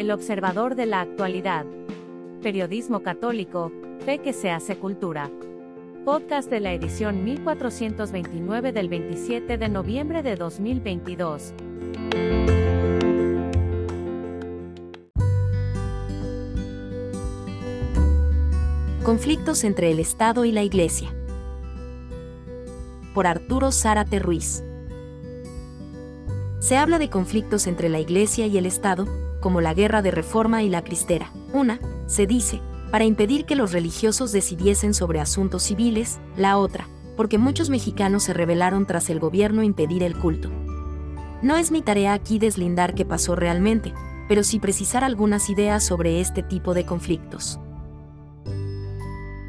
El observador de la actualidad. Periodismo católico, fe que se hace cultura. Podcast de la edición 1429 del 27 de noviembre de 2022. Conflictos entre el Estado y la Iglesia. Por Arturo Zárate Ruiz. Se habla de conflictos entre la Iglesia y el Estado, como la guerra de reforma y la cristera. Una, se dice, para impedir que los religiosos decidiesen sobre asuntos civiles, la otra, porque muchos mexicanos se rebelaron tras el gobierno impedir el culto. No es mi tarea aquí deslindar qué pasó realmente, pero sí precisar algunas ideas sobre este tipo de conflictos.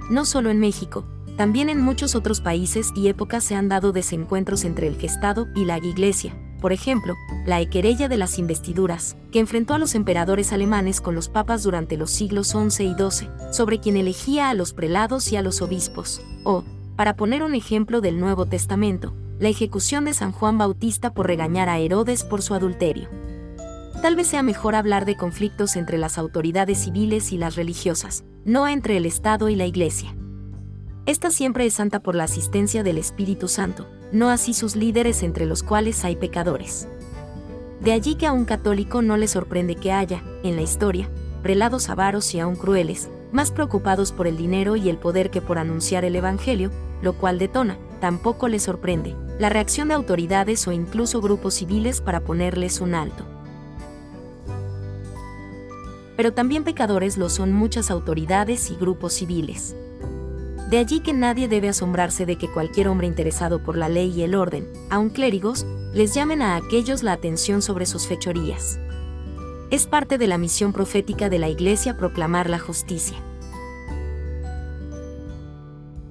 No solo en México, también en muchos otros países y épocas se han dado desencuentros entre el Estado y la Iglesia, por ejemplo, la querella de las investiduras, que enfrentó a los emperadores alemanes con los papas durante los siglos XI y XII, sobre quien elegía a los prelados y a los obispos, o, para poner un ejemplo del Nuevo Testamento, la ejecución de San Juan Bautista por regañar a Herodes por su adulterio. Tal vez sea mejor hablar de conflictos entre las autoridades civiles y las religiosas, no entre el Estado y la Iglesia. Esta siempre es santa por la asistencia del Espíritu Santo, no así sus líderes entre los cuales hay pecadores. De allí que a un católico no le sorprende que haya, en la historia, prelados avaros y aún crueles, más preocupados por el dinero y el poder que por anunciar el Evangelio, lo cual detona, tampoco le sorprende, la reacción de autoridades o incluso grupos civiles para ponerles un alto. Pero también pecadores lo son muchas autoridades y grupos civiles. De allí que nadie debe asombrarse de que cualquier hombre interesado por la ley y el orden, aun clérigos, les llamen a aquellos la atención sobre sus fechorías. Es parte de la misión profética de la Iglesia proclamar la justicia.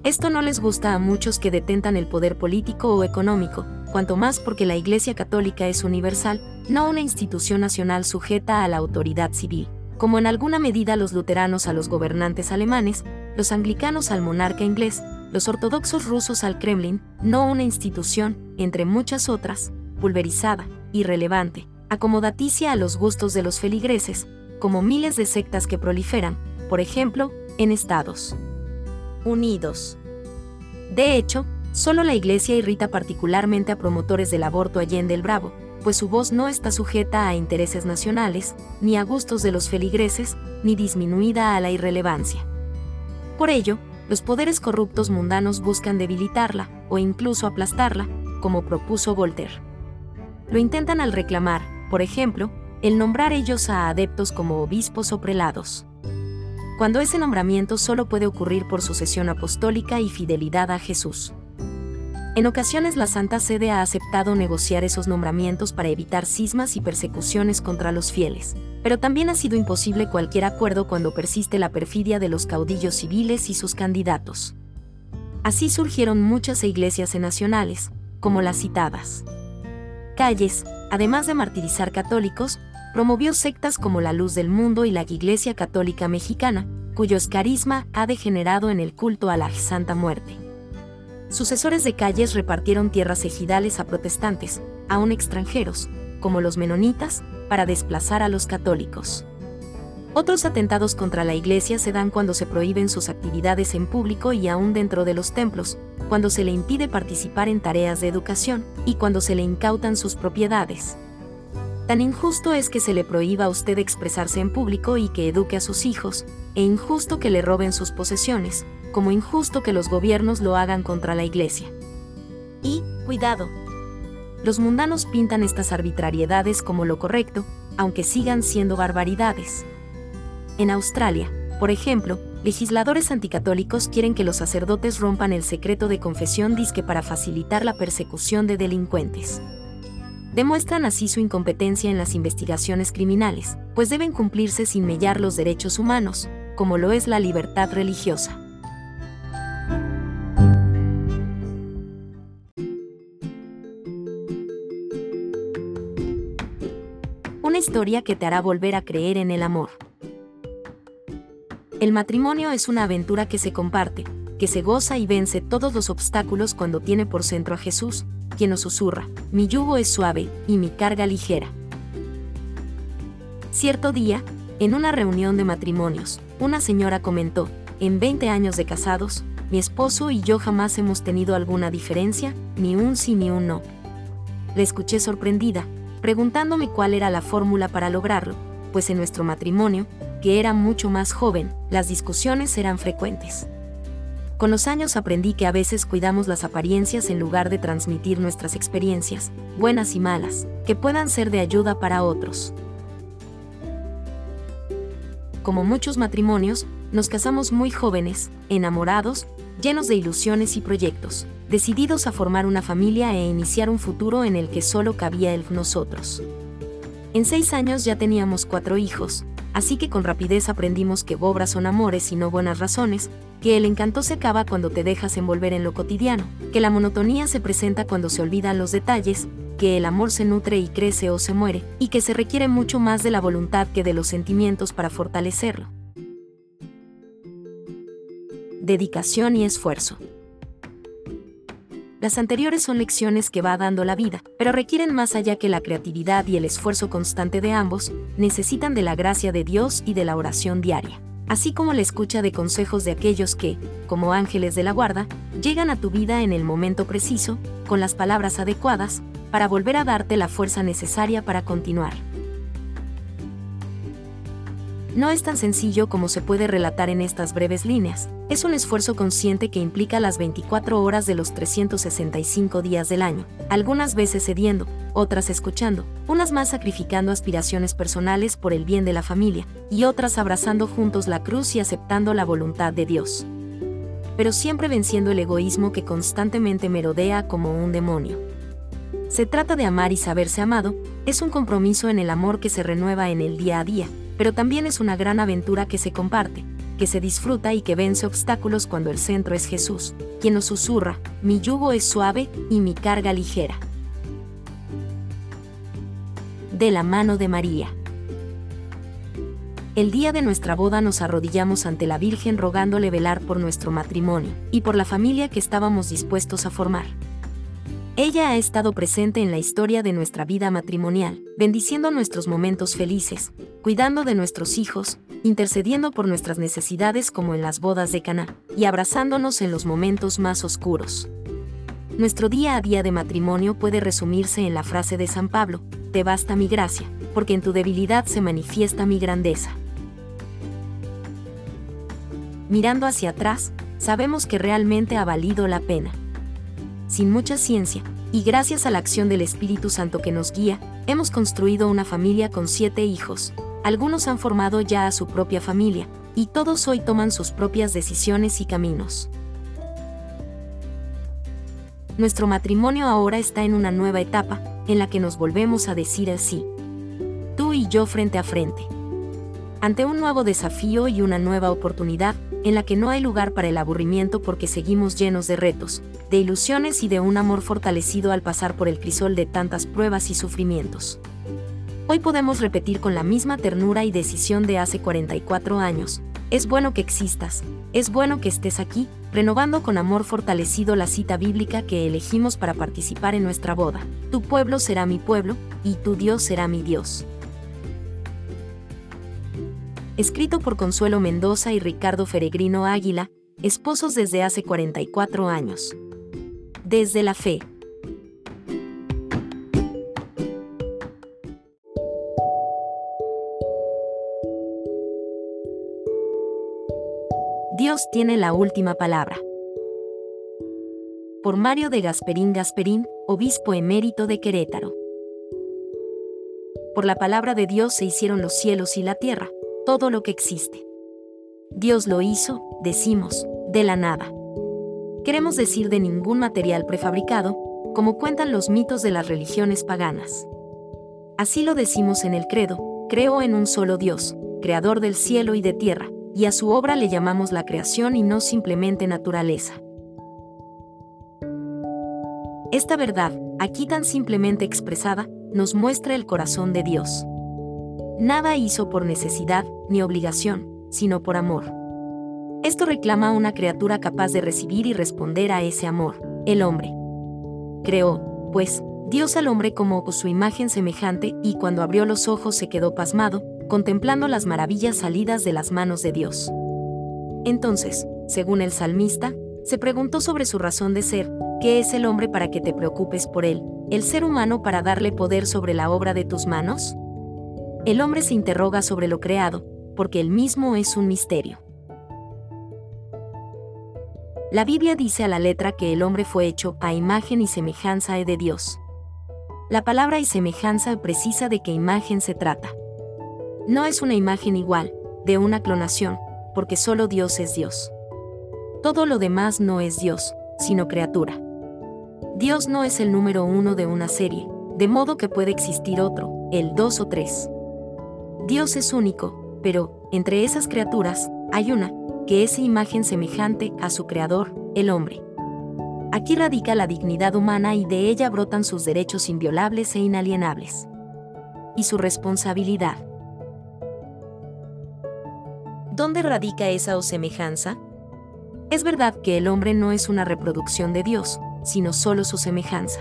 Esto no les gusta a muchos que detentan el poder político o económico, cuanto más porque la Iglesia Católica es universal, no una institución nacional sujeta a la autoridad civil, como en alguna medida los luteranos a los gobernantes alemanes, los anglicanos al monarca inglés, los ortodoxos rusos al Kremlin, no una institución, entre muchas otras, pulverizada, irrelevante, acomodaticia a los gustos de los feligreses, como miles de sectas que proliferan, por ejemplo, en Estados Unidos. De hecho, solo la Iglesia irrita particularmente a promotores del aborto allende el Bravo, pues su voz no está sujeta a intereses nacionales, ni a gustos de los feligreses, ni disminuida a la irrelevancia. Por ello, los poderes corruptos mundanos buscan debilitarla, o incluso aplastarla, como propuso Voltaire. Lo intentan al reclamar, por ejemplo, el nombrar ellos a adeptos como obispos o prelados. Cuando ese nombramiento solo puede ocurrir por sucesión apostólica y fidelidad a Jesús. En ocasiones la Santa Sede ha aceptado negociar esos nombramientos para evitar cismas y persecuciones contra los fieles, pero también ha sido imposible cualquier acuerdo cuando persiste la perfidia de los caudillos civiles y sus candidatos. Así surgieron muchas iglesias nacionales, como las citadas. Calles, además de martirizar católicos, promovió sectas como la Luz del Mundo y la Iglesia Católica Mexicana, cuyo escarisma ha degenerado en el culto a la Santa Muerte sucesores de calles repartieron tierras ejidales a protestantes, aún extranjeros, como los menonitas, para desplazar a los católicos. Otros atentados contra la iglesia se dan cuando se prohíben sus actividades en público y aún dentro de los templos, cuando se le impide participar en tareas de educación y cuando se le incautan sus propiedades. Tan injusto es que se le prohíba a usted expresarse en público y que eduque a sus hijos, e injusto que le roben sus posesiones, como injusto que los gobiernos lo hagan contra la Iglesia. Y, cuidado, los mundanos pintan estas arbitrariedades como lo correcto, aunque sigan siendo barbaridades. En Australia, por ejemplo, legisladores anticatólicos quieren que los sacerdotes rompan el secreto de confesión disque para facilitar la persecución de delincuentes. Demuestran así su incompetencia en las investigaciones criminales, pues deben cumplirse sin mellar los derechos humanos, como lo es la libertad religiosa. Historia que te hará volver a creer en el amor. El matrimonio es una aventura que se comparte, que se goza y vence todos los obstáculos cuando tiene por centro a Jesús, quien nos susurra, mi yugo es suave y mi carga ligera. Cierto día, en una reunión de matrimonios, una señora comentó, en 20 años de casados, mi esposo y yo jamás hemos tenido alguna diferencia, ni un sí ni un no. Le escuché sorprendida, preguntándome cuál era la fórmula para lograrlo, pues en nuestro matrimonio, que era mucho más joven, las discusiones eran frecuentes. Con los años aprendí que a veces cuidamos las apariencias en lugar de transmitir nuestras experiencias, buenas y malas, que puedan ser de ayuda para otros. Como muchos matrimonios, nos casamos muy jóvenes, enamorados, llenos de ilusiones y proyectos, decididos a formar una familia e iniciar un futuro en el que solo cabía el nosotros. En seis años ya teníamos cuatro hijos, así que con rapidez aprendimos que obras son amores y no buenas razones, que el encanto se acaba cuando te dejas envolver en lo cotidiano, que la monotonía se presenta cuando se olvidan los detalles, que el amor se nutre y crece o se muere, y que se requiere mucho más de la voluntad que de los sentimientos para fortalecerlo. Dedicación y esfuerzo. Las anteriores son lecciones que va dando la vida, pero requieren más allá que la creatividad y el esfuerzo constante de ambos, necesitan de la gracia de Dios y de la oración diaria, así como la escucha de consejos de aquellos que, como ángeles de la guarda, llegan a tu vida en el momento preciso, con las palabras adecuadas, para volver a darte la fuerza necesaria para continuar. No es tan sencillo como se puede relatar en estas breves líneas. Es un esfuerzo consciente que implica las 24 horas de los 365 días del año, algunas veces cediendo, otras escuchando, unas más sacrificando aspiraciones personales por el bien de la familia, y otras abrazando juntos la cruz y aceptando la voluntad de Dios. Pero siempre venciendo el egoísmo que constantemente merodea como un demonio. Se trata de amar y saberse amado, es un compromiso en el amor que se renueva en el día a día, pero también es una gran aventura que se comparte, que se disfruta y que vence obstáculos cuando el centro es Jesús, quien nos susurra, mi yugo es suave y mi carga ligera. De la mano de María. El día de nuestra boda nos arrodillamos ante la Virgen rogándole velar por nuestro matrimonio y por la familia que estábamos dispuestos a formar. Ella ha estado presente en la historia de nuestra vida matrimonial, bendiciendo nuestros momentos felices, cuidando de nuestros hijos, intercediendo por nuestras necesidades como en las bodas de Caná, y abrazándonos en los momentos más oscuros. Nuestro día a día de matrimonio puede resumirse en la frase de San Pablo, te basta mi gracia, porque en tu debilidad se manifiesta mi grandeza. Mirando hacia atrás, sabemos que realmente ha valido la pena sin mucha ciencia, y gracias a la acción del Espíritu Santo que nos guía, hemos construido una familia con siete hijos. Algunos han formado ya a su propia familia, y todos hoy toman sus propias decisiones y caminos. Nuestro matrimonio ahora está en una nueva etapa, en la que nos volvemos a decir así. Tú y yo frente a frente. Ante un nuevo desafío y una nueva oportunidad, en la que no hay lugar para el aburrimiento porque seguimos llenos de retos, de ilusiones y de un amor fortalecido al pasar por el crisol de tantas pruebas y sufrimientos. Hoy podemos repetir con la misma ternura y decisión de hace 44 años, es bueno que existas, es bueno que estés aquí, renovando con amor fortalecido la cita bíblica que elegimos para participar en nuestra boda. Tu pueblo será mi pueblo, y tu Dios será mi Dios escrito por Consuelo Mendoza y Ricardo Feregrino Águila, esposos desde hace 44 años. Desde la fe. Dios tiene la última palabra. Por Mario de Gasperín Gasperín, obispo emérito de Querétaro. Por la palabra de Dios se hicieron los cielos y la tierra todo lo que existe. Dios lo hizo, decimos, de la nada. Queremos decir de ningún material prefabricado, como cuentan los mitos de las religiones paganas. Así lo decimos en el credo, creo en un solo Dios, creador del cielo y de tierra, y a su obra le llamamos la creación y no simplemente naturaleza. Esta verdad, aquí tan simplemente expresada, nos muestra el corazón de Dios. Nada hizo por necesidad ni obligación, sino por amor. Esto reclama una criatura capaz de recibir y responder a ese amor, el hombre. Creó, pues, Dios al hombre como su imagen semejante y cuando abrió los ojos se quedó pasmado, contemplando las maravillas salidas de las manos de Dios. Entonces, según el salmista, se preguntó sobre su razón de ser, ¿qué es el hombre para que te preocupes por él, el ser humano para darle poder sobre la obra de tus manos? El hombre se interroga sobre lo creado, porque él mismo es un misterio. La Biblia dice a la letra que el hombre fue hecho a imagen y semejanza de Dios. La palabra y semejanza precisa de qué imagen se trata. No es una imagen igual, de una clonación, porque solo Dios es Dios. Todo lo demás no es Dios, sino criatura. Dios no es el número uno de una serie, de modo que puede existir otro, el dos o tres. Dios es único, pero, entre esas criaturas, hay una, que es imagen semejante a su creador, el hombre. Aquí radica la dignidad humana y de ella brotan sus derechos inviolables e inalienables. Y su responsabilidad. ¿Dónde radica esa semejanza? Es verdad que el hombre no es una reproducción de Dios, sino solo su semejanza.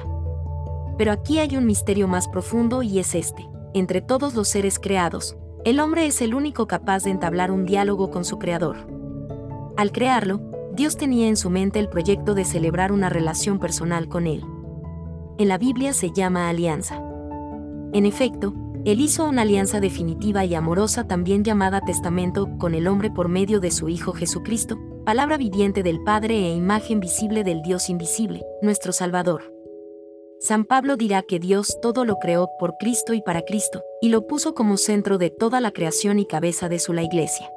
Pero aquí hay un misterio más profundo y es este. Entre todos los seres creados, el hombre es el único capaz de entablar un diálogo con su creador. Al crearlo, Dios tenía en su mente el proyecto de celebrar una relación personal con Él. En la Biblia se llama alianza. En efecto, Él hizo una alianza definitiva y amorosa también llamada testamento con el hombre por medio de su Hijo Jesucristo, palabra viviente del Padre e imagen visible del Dios invisible, nuestro Salvador. San Pablo dirá que Dios todo lo creó por Cristo y para Cristo, y lo puso como centro de toda la creación y cabeza de su la Iglesia.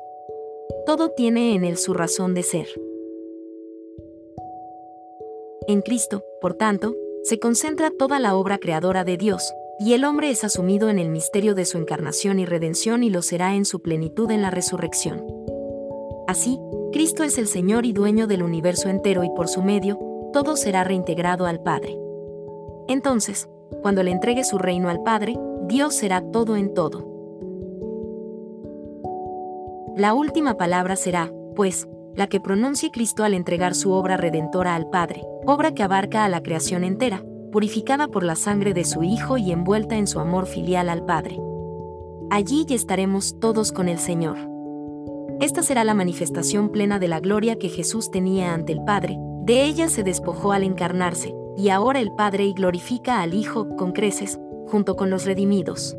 Todo tiene en él su razón de ser. En Cristo, por tanto, se concentra toda la obra creadora de Dios, y el hombre es asumido en el misterio de su encarnación y redención y lo será en su plenitud en la resurrección. Así, Cristo es el Señor y dueño del universo entero y por su medio, todo será reintegrado al Padre. Entonces, cuando le entregue su reino al Padre, Dios será todo en todo. La última palabra será, pues, la que pronuncie Cristo al entregar su obra redentora al Padre, obra que abarca a la creación entera, purificada por la sangre de su Hijo y envuelta en su amor filial al Padre. Allí ya estaremos todos con el Señor. Esta será la manifestación plena de la gloria que Jesús tenía ante el Padre, de ella se despojó al encarnarse, y ahora el Padre y glorifica al Hijo con creces, junto con los redimidos.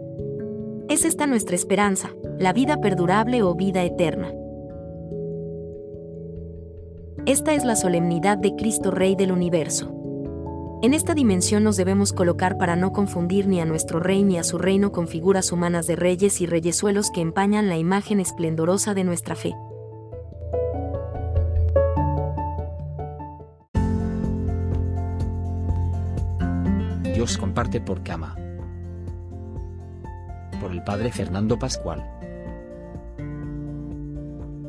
Es esta nuestra esperanza, la vida perdurable o vida eterna. Esta es la solemnidad de Cristo Rey del universo. En esta dimensión nos debemos colocar para no confundir ni a nuestro rey ni a su reino con figuras humanas de reyes y reyesuelos que empañan la imagen esplendorosa de nuestra fe. Dios comparte por cama. Por el padre Fernando Pascual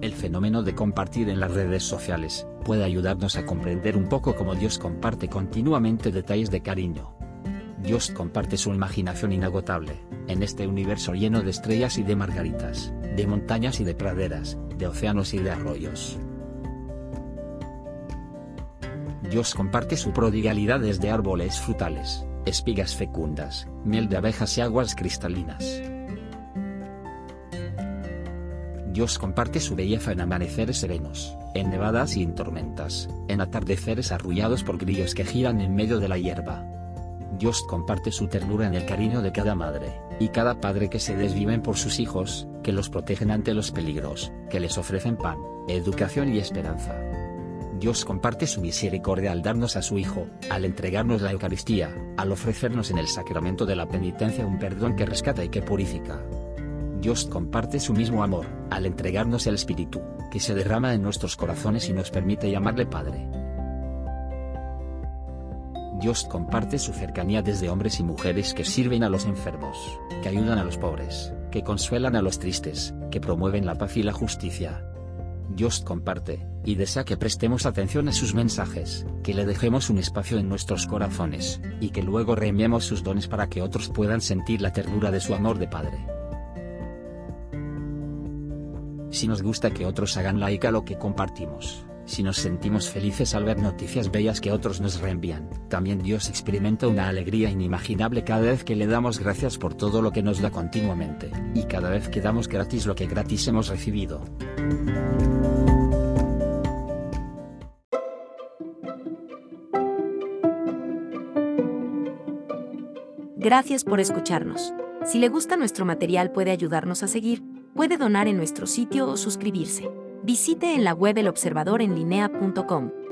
el fenómeno de compartir en las redes sociales, puede ayudarnos a comprender un poco cómo Dios comparte continuamente detalles de cariño. Dios comparte su imaginación inagotable, en este universo lleno de estrellas y de margaritas, de montañas y de praderas, de océanos y de arroyos. Dios comparte su prodigalidad desde árboles frutales, espigas fecundas, miel de abejas y aguas cristalinas. Dios comparte su belleza en amaneceres serenos, en nevadas y en tormentas, en atardeceres arrullados por grillos que giran en medio de la hierba. Dios comparte su ternura en el cariño de cada madre, y cada padre que se desviven por sus hijos, que los protegen ante los peligros, que les ofrecen pan, educación y esperanza. Dios comparte su misericordia al darnos a su Hijo, al entregarnos la Eucaristía, al ofrecernos en el sacramento de la penitencia un perdón que rescata y que purifica. Dios comparte su mismo amor, al entregarnos el Espíritu, que se derrama en nuestros corazones y nos permite llamarle Padre. Dios comparte su cercanía desde hombres y mujeres que sirven a los enfermos, que ayudan a los pobres, que consuelan a los tristes, que promueven la paz y la justicia. Dios comparte, y desea que prestemos atención a sus mensajes, que le dejemos un espacio en nuestros corazones, y que luego reenviemos sus dones para que otros puedan sentir la ternura de su amor de Padre. Si nos gusta que otros hagan like a lo que compartimos, Si nos sentimos felices al ver noticias bellas que otros nos reenvían, también Dios experimenta una alegría inimaginable cada vez que le damos gracias por todo lo que nos da continuamente, y cada vez que damos gratis lo que gratis hemos recibido. Gracias por escucharnos. Si le gusta nuestro material puede ayudarnos a seguir, puede donar en nuestro sitio o suscribirse. Visite en la web elobservadorenlinea.com.